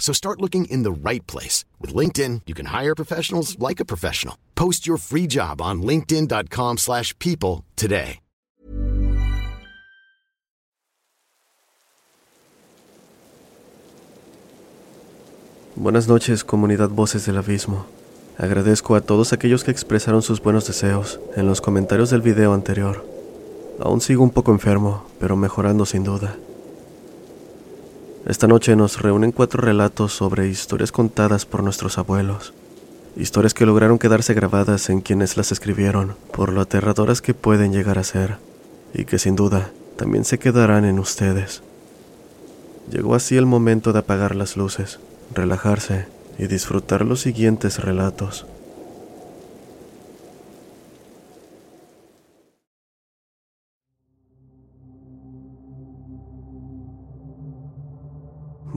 So start looking in the right place. With LinkedIn, you can hire professionals like a professional. Post your free job on linkedin.com slash people today. Buenas noches, comunidad Voces del Abismo. Agradezco a todos aquellos que expresaron sus buenos deseos en los comentarios del video anterior. Aún sigo un poco enfermo, pero mejorando sin duda. Esta noche nos reúnen cuatro relatos sobre historias contadas por nuestros abuelos. Historias que lograron quedarse grabadas en quienes las escribieron, por lo aterradoras que pueden llegar a ser, y que sin duda también se quedarán en ustedes. Llegó así el momento de apagar las luces, relajarse y disfrutar los siguientes relatos.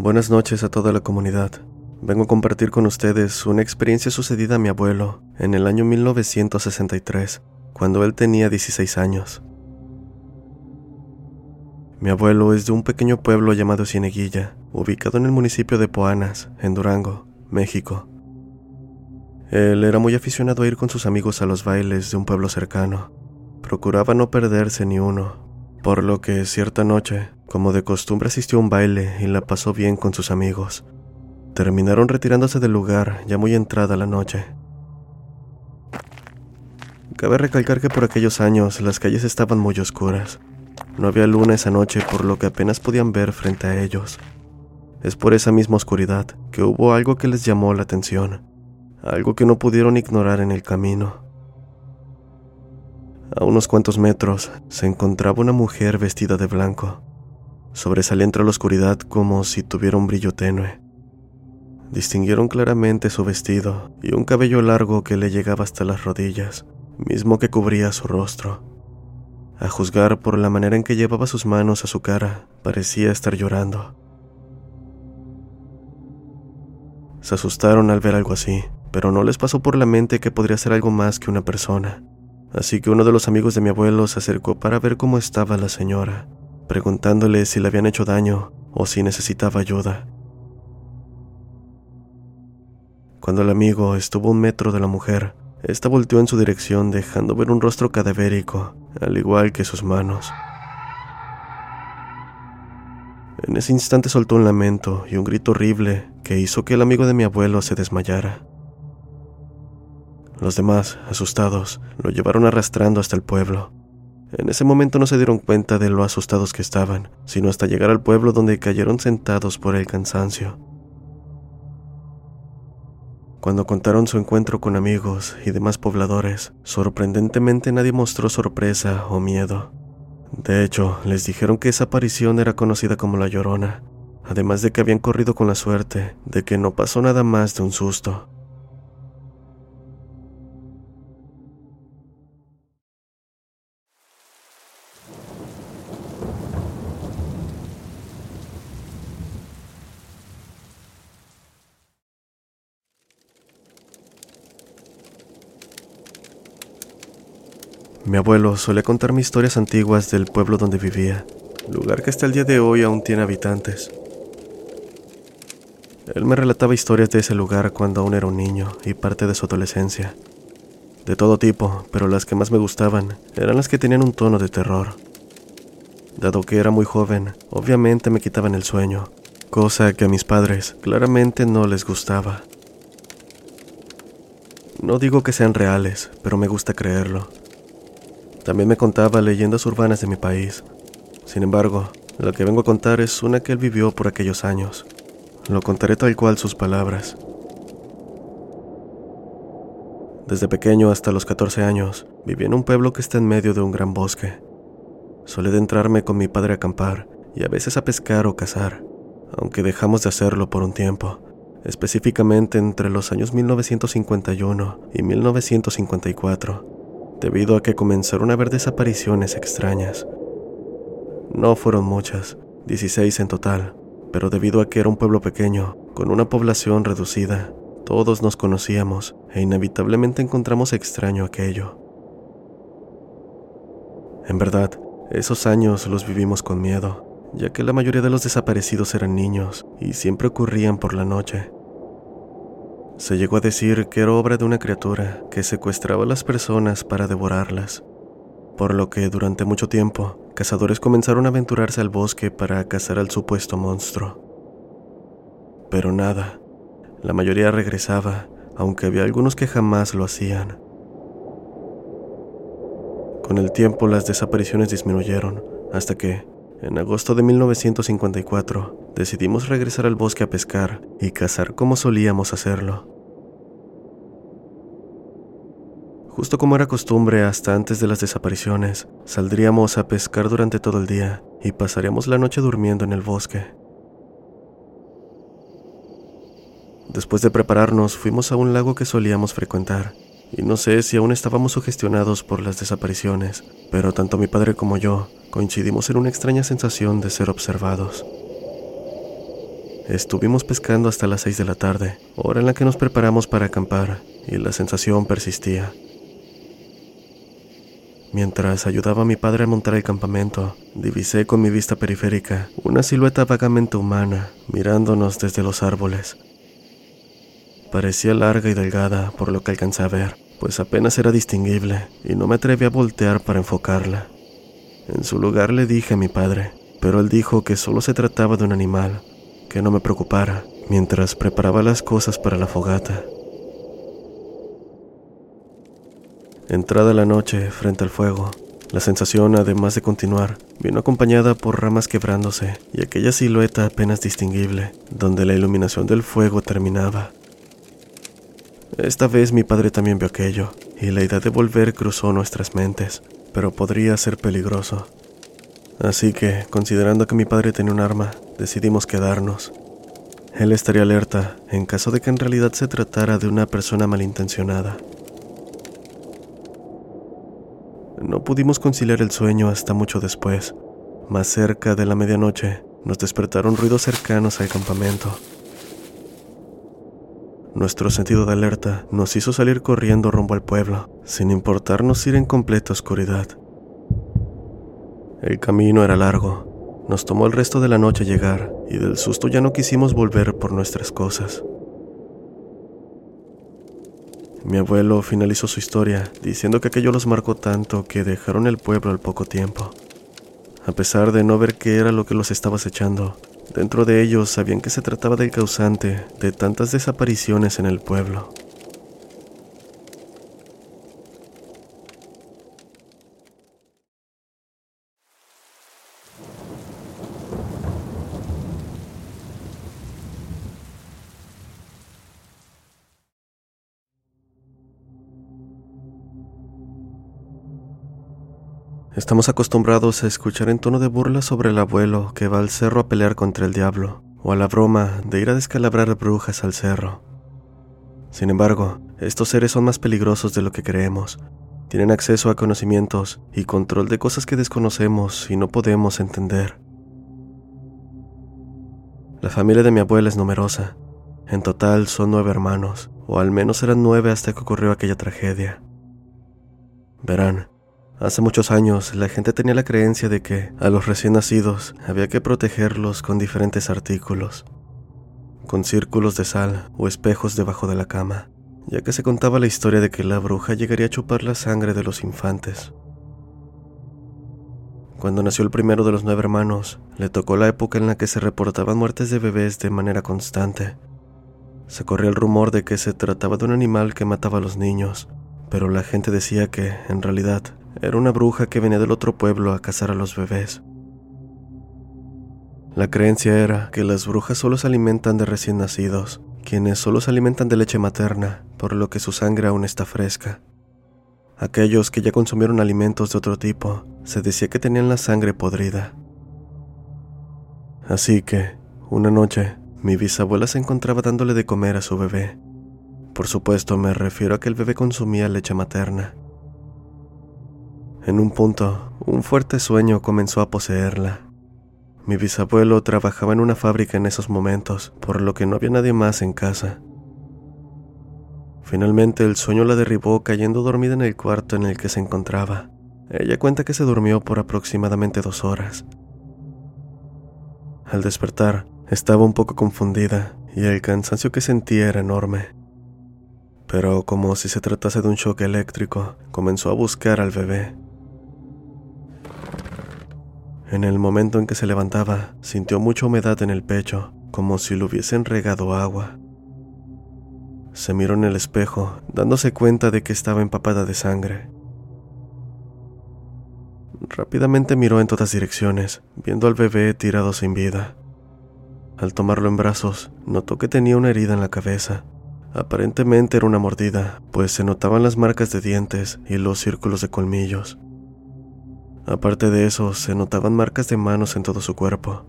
Buenas noches a toda la comunidad. Vengo a compartir con ustedes una experiencia sucedida a mi abuelo en el año 1963, cuando él tenía 16 años. Mi abuelo es de un pequeño pueblo llamado Cieneguilla, ubicado en el municipio de Poanas, en Durango, México. Él era muy aficionado a ir con sus amigos a los bailes de un pueblo cercano. Procuraba no perderse ni uno, por lo que cierta noche, como de costumbre, asistió a un baile y la pasó bien con sus amigos. Terminaron retirándose del lugar ya muy entrada la noche. Cabe recalcar que por aquellos años las calles estaban muy oscuras. No había luna esa noche por lo que apenas podían ver frente a ellos. Es por esa misma oscuridad que hubo algo que les llamó la atención, algo que no pudieron ignorar en el camino. A unos cuantos metros se encontraba una mujer vestida de blanco. Sobresalía entre la oscuridad como si tuviera un brillo tenue. Distinguieron claramente su vestido y un cabello largo que le llegaba hasta las rodillas, mismo que cubría su rostro. A juzgar por la manera en que llevaba sus manos a su cara, parecía estar llorando. Se asustaron al ver algo así, pero no les pasó por la mente que podría ser algo más que una persona. Así que uno de los amigos de mi abuelo se acercó para ver cómo estaba la señora, preguntándole si le habían hecho daño o si necesitaba ayuda. Cuando el amigo estuvo a un metro de la mujer, esta volteó en su dirección dejando ver un rostro cadavérico, al igual que sus manos. En ese instante soltó un lamento y un grito horrible que hizo que el amigo de mi abuelo se desmayara. Los demás, asustados, lo llevaron arrastrando hasta el pueblo. En ese momento no se dieron cuenta de lo asustados que estaban, sino hasta llegar al pueblo donde cayeron sentados por el cansancio. Cuando contaron su encuentro con amigos y demás pobladores, sorprendentemente nadie mostró sorpresa o miedo. De hecho, les dijeron que esa aparición era conocida como la Llorona, además de que habían corrido con la suerte de que no pasó nada más de un susto. Mi abuelo solía contarme historias antiguas del pueblo donde vivía, lugar que hasta el día de hoy aún tiene habitantes. Él me relataba historias de ese lugar cuando aún era un niño y parte de su adolescencia. De todo tipo, pero las que más me gustaban eran las que tenían un tono de terror. Dado que era muy joven, obviamente me quitaban el sueño, cosa que a mis padres claramente no les gustaba. No digo que sean reales, pero me gusta creerlo. También me contaba leyendas urbanas de mi país. Sin embargo, lo que vengo a contar es una que él vivió por aquellos años. Lo contaré tal cual sus palabras. Desde pequeño hasta los 14 años, viví en un pueblo que está en medio de un gran bosque. Solé adentrarme con mi padre a acampar y a veces a pescar o cazar, aunque dejamos de hacerlo por un tiempo, específicamente entre los años 1951 y 1954, debido a que comenzaron a haber desapariciones extrañas. No fueron muchas, 16 en total, pero debido a que era un pueblo pequeño, con una población reducida, todos nos conocíamos e inevitablemente encontramos extraño aquello. En verdad, esos años los vivimos con miedo, ya que la mayoría de los desaparecidos eran niños y siempre ocurrían por la noche. Se llegó a decir que era obra de una criatura que secuestraba a las personas para devorarlas, por lo que durante mucho tiempo cazadores comenzaron a aventurarse al bosque para cazar al supuesto monstruo. Pero nada, la mayoría regresaba, aunque había algunos que jamás lo hacían. Con el tiempo las desapariciones disminuyeron, hasta que, en agosto de 1954, decidimos regresar al bosque a pescar y cazar como solíamos hacerlo. Justo como era costumbre hasta antes de las desapariciones, saldríamos a pescar durante todo el día y pasaríamos la noche durmiendo en el bosque. Después de prepararnos, fuimos a un lago que solíamos frecuentar, y no sé si aún estábamos sugestionados por las desapariciones, pero tanto mi padre como yo coincidimos en una extraña sensación de ser observados. Estuvimos pescando hasta las 6 de la tarde, hora en la que nos preparamos para acampar, y la sensación persistía. Mientras ayudaba a mi padre a montar el campamento, divisé con mi vista periférica una silueta vagamente humana mirándonos desde los árboles. Parecía larga y delgada por lo que alcancé a ver, pues apenas era distinguible y no me atreví a voltear para enfocarla. En su lugar le dije a mi padre, pero él dijo que solo se trataba de un animal, que no me preocupara, mientras preparaba las cosas para la fogata. Entrada la noche frente al fuego, la sensación, además de continuar, vino acompañada por ramas quebrándose y aquella silueta apenas distinguible, donde la iluminación del fuego terminaba. Esta vez mi padre también vio aquello, y la idea de volver cruzó nuestras mentes, pero podría ser peligroso. Así que, considerando que mi padre tenía un arma, decidimos quedarnos. Él estaría alerta en caso de que en realidad se tratara de una persona malintencionada. No pudimos conciliar el sueño hasta mucho después. Más cerca de la medianoche, nos despertaron ruidos cercanos al campamento. Nuestro sentido de alerta nos hizo salir corriendo rumbo al pueblo, sin importarnos ir en completa oscuridad. El camino era largo. Nos tomó el resto de la noche llegar y del susto ya no quisimos volver por nuestras cosas. Mi abuelo finalizó su historia diciendo que aquello los marcó tanto que dejaron el pueblo al poco tiempo. A pesar de no ver qué era lo que los estaba acechando, dentro de ellos sabían que se trataba del causante de tantas desapariciones en el pueblo. Estamos acostumbrados a escuchar en tono de burla sobre el abuelo que va al cerro a pelear contra el diablo, o a la broma de ir a descalabrar brujas al cerro. Sin embargo, estos seres son más peligrosos de lo que creemos. Tienen acceso a conocimientos y control de cosas que desconocemos y no podemos entender. La familia de mi abuela es numerosa. En total son nueve hermanos, o al menos eran nueve hasta que ocurrió aquella tragedia. Verán, Hace muchos años la gente tenía la creencia de que a los recién nacidos había que protegerlos con diferentes artículos. con círculos de sal o espejos debajo de la cama, ya que se contaba la historia de que la bruja llegaría a chupar la sangre de los infantes. Cuando nació el primero de los nueve hermanos, le tocó la época en la que se reportaban muertes de bebés de manera constante. Se corría el rumor de que se trataba de un animal que mataba a los niños, pero la gente decía que, en realidad, era una bruja que venía del otro pueblo a cazar a los bebés. La creencia era que las brujas solo se alimentan de recién nacidos, quienes solo se alimentan de leche materna, por lo que su sangre aún está fresca. Aquellos que ya consumieron alimentos de otro tipo, se decía que tenían la sangre podrida. Así que, una noche, mi bisabuela se encontraba dándole de comer a su bebé. Por supuesto, me refiero a que el bebé consumía leche materna. En un punto, un fuerte sueño comenzó a poseerla. Mi bisabuelo trabajaba en una fábrica en esos momentos, por lo que no había nadie más en casa. Finalmente el sueño la derribó cayendo dormida en el cuarto en el que se encontraba. Ella cuenta que se durmió por aproximadamente dos horas. Al despertar, estaba un poco confundida y el cansancio que sentía era enorme. Pero como si se tratase de un shock eléctrico, comenzó a buscar al bebé. En el momento en que se levantaba, sintió mucha humedad en el pecho, como si le hubiesen regado agua. Se miró en el espejo, dándose cuenta de que estaba empapada de sangre. Rápidamente miró en todas direcciones, viendo al bebé tirado sin vida. Al tomarlo en brazos, notó que tenía una herida en la cabeza. Aparentemente era una mordida, pues se notaban las marcas de dientes y los círculos de colmillos. Aparte de eso, se notaban marcas de manos en todo su cuerpo.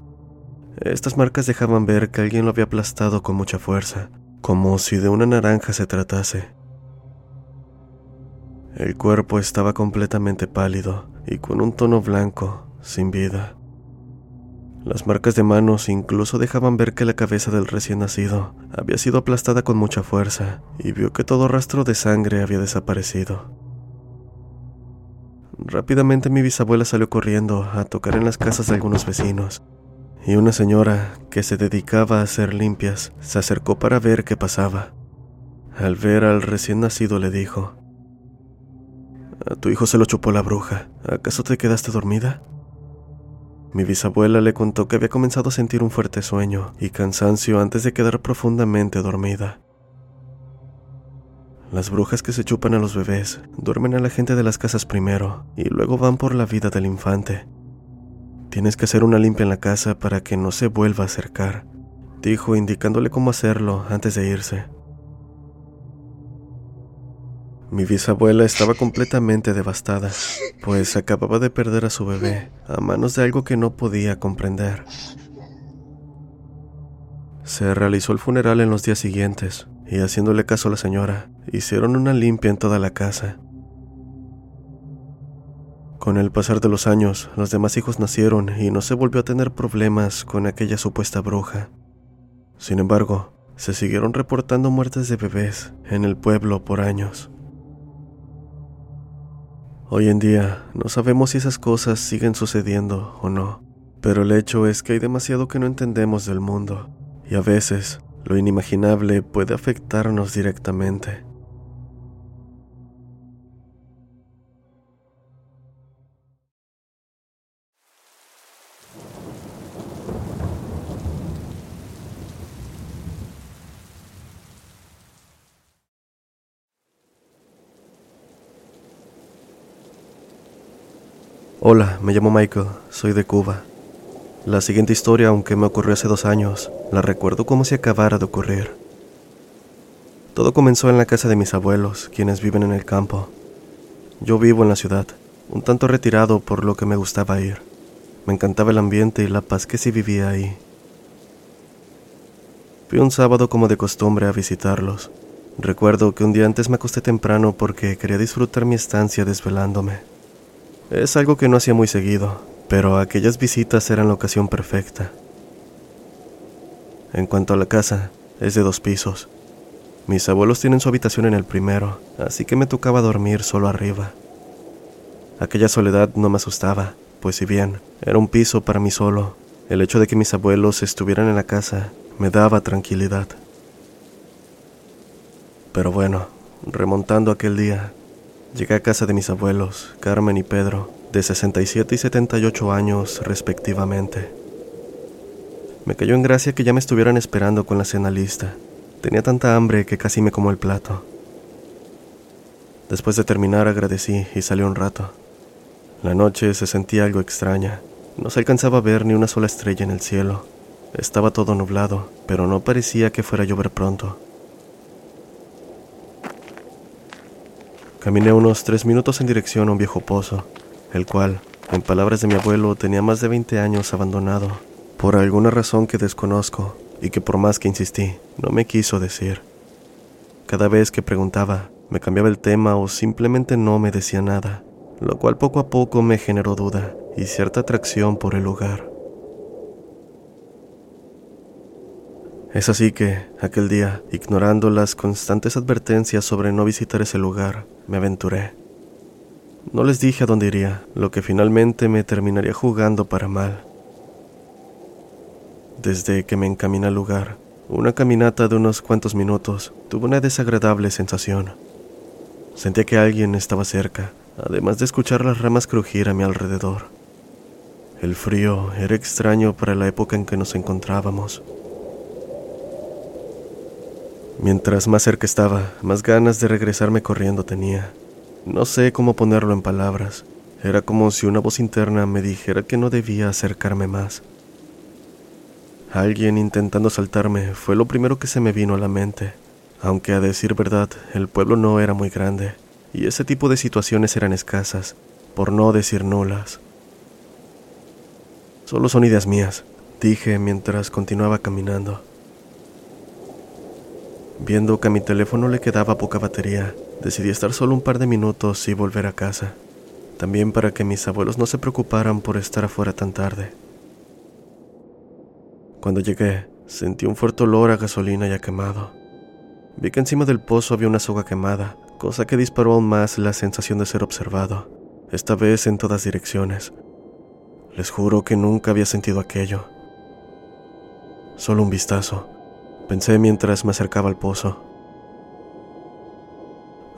Estas marcas dejaban ver que alguien lo había aplastado con mucha fuerza, como si de una naranja se tratase. El cuerpo estaba completamente pálido y con un tono blanco, sin vida. Las marcas de manos incluso dejaban ver que la cabeza del recién nacido había sido aplastada con mucha fuerza y vio que todo rastro de sangre había desaparecido. Rápidamente mi bisabuela salió corriendo a tocar en las casas de algunos vecinos y una señora que se dedicaba a hacer limpias se acercó para ver qué pasaba. Al ver al recién nacido le dijo, A tu hijo se lo chupó la bruja, ¿acaso te quedaste dormida? Mi bisabuela le contó que había comenzado a sentir un fuerte sueño y cansancio antes de quedar profundamente dormida. Las brujas que se chupan a los bebés duermen a la gente de las casas primero y luego van por la vida del infante, Tienes que hacer una limpia en la casa para que no se vuelva a acercar, dijo indicándole cómo hacerlo antes de irse. Mi bisabuela estaba completamente devastada, pues acababa de perder a su bebé a manos de algo que no podía comprender. Se realizó el funeral en los días siguientes y haciéndole caso a la señora, hicieron una limpia en toda la casa con el pasar de los años, los demás hijos nacieron y no se volvió a tener problemas con aquella supuesta bruja. Sin embargo, se siguieron reportando muertes de bebés en el pueblo por años. Hoy en día no sabemos si esas cosas siguen sucediendo o no, pero el hecho es que hay demasiado que no entendemos del mundo y a veces lo inimaginable puede afectarnos directamente. Hola, me llamo Michael, soy de Cuba. La siguiente historia, aunque me ocurrió hace dos años, la recuerdo como si acabara de ocurrir. Todo comenzó en la casa de mis abuelos, quienes viven en el campo. Yo vivo en la ciudad, un tanto retirado por lo que me gustaba ir. Me encantaba el ambiente y la paz que sí vivía ahí. Fui un sábado como de costumbre a visitarlos. Recuerdo que un día antes me acosté temprano porque quería disfrutar mi estancia desvelándome. Es algo que no hacía muy seguido, pero aquellas visitas eran la ocasión perfecta. En cuanto a la casa, es de dos pisos. Mis abuelos tienen su habitación en el primero, así que me tocaba dormir solo arriba. Aquella soledad no me asustaba, pues si bien era un piso para mí solo, el hecho de que mis abuelos estuvieran en la casa me daba tranquilidad. Pero bueno, remontando aquel día, llegué a casa de mis abuelos, Carmen y Pedro, de 67 y 78 años respectivamente. Me cayó en gracia que ya me estuvieran esperando con la cena lista. Tenía tanta hambre que casi me como el plato. Después de terminar agradecí y salí un rato. La noche se sentía algo extraña. No se alcanzaba a ver ni una sola estrella en el cielo. Estaba todo nublado, pero no parecía que fuera a llover pronto. Caminé unos tres minutos en dirección a un viejo pozo, el cual, en palabras de mi abuelo, tenía más de 20 años abandonado por alguna razón que desconozco y que por más que insistí, no me quiso decir. Cada vez que preguntaba, me cambiaba el tema o simplemente no me decía nada, lo cual poco a poco me generó duda y cierta atracción por el lugar. Es así que, aquel día, ignorando las constantes advertencias sobre no visitar ese lugar, me aventuré. No les dije a dónde iría, lo que finalmente me terminaría jugando para mal. Desde que me encaminé al lugar, una caminata de unos cuantos minutos, tuve una desagradable sensación. Sentía que alguien estaba cerca, además de escuchar las ramas crujir a mi alrededor. El frío era extraño para la época en que nos encontrábamos. Mientras más cerca estaba, más ganas de regresarme corriendo tenía. No sé cómo ponerlo en palabras. Era como si una voz interna me dijera que no debía acercarme más. Alguien intentando saltarme fue lo primero que se me vino a la mente, aunque a decir verdad, el pueblo no era muy grande, y ese tipo de situaciones eran escasas, por no decir nulas. Solo son ideas mías, dije mientras continuaba caminando. Viendo que a mi teléfono le quedaba poca batería, decidí estar solo un par de minutos y volver a casa, también para que mis abuelos no se preocuparan por estar afuera tan tarde. Cuando llegué, sentí un fuerte olor a gasolina ya quemado. Vi que encima del pozo había una soga quemada, cosa que disparó aún más la sensación de ser observado, esta vez en todas direcciones. Les juro que nunca había sentido aquello. Solo un vistazo, pensé mientras me acercaba al pozo.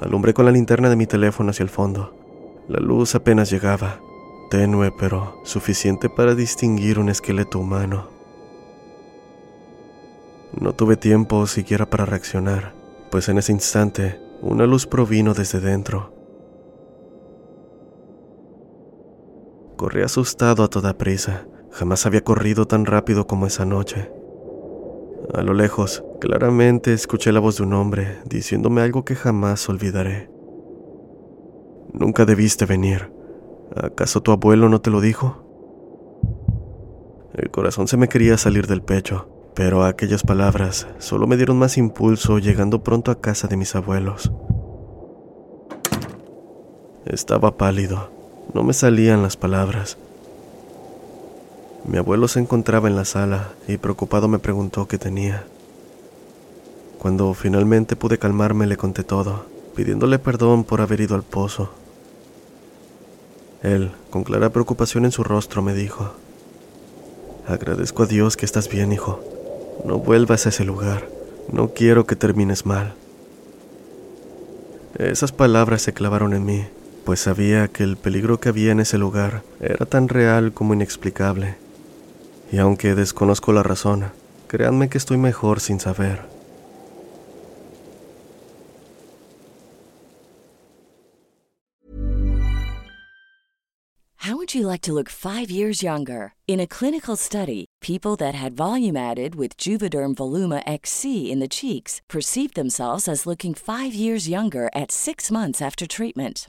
Alumbré con la linterna de mi teléfono hacia el fondo. La luz apenas llegaba, tenue pero suficiente para distinguir un esqueleto humano. No tuve tiempo siquiera para reaccionar, pues en ese instante una luz provino desde dentro. Corrí asustado a toda prisa. Jamás había corrido tan rápido como esa noche. A lo lejos, claramente escuché la voz de un hombre diciéndome algo que jamás olvidaré. Nunca debiste venir. ¿Acaso tu abuelo no te lo dijo? El corazón se me quería salir del pecho. Pero aquellas palabras solo me dieron más impulso llegando pronto a casa de mis abuelos. Estaba pálido, no me salían las palabras. Mi abuelo se encontraba en la sala y preocupado me preguntó qué tenía. Cuando finalmente pude calmarme le conté todo, pidiéndole perdón por haber ido al pozo. Él, con clara preocupación en su rostro, me dijo, Agradezco a Dios que estás bien, hijo. No vuelvas a ese lugar. No quiero que termines mal. Esas palabras se clavaron en mí, pues sabía que el peligro que había en ese lugar era tan real como inexplicable. Aunque desconozco la razón, créanme que estoy mejor sin saber. How would you like to look five years younger? In a clinical study, people that had volume added with Juvederm Voluma XC in the cheeks perceived themselves as looking five years younger at six months after treatment.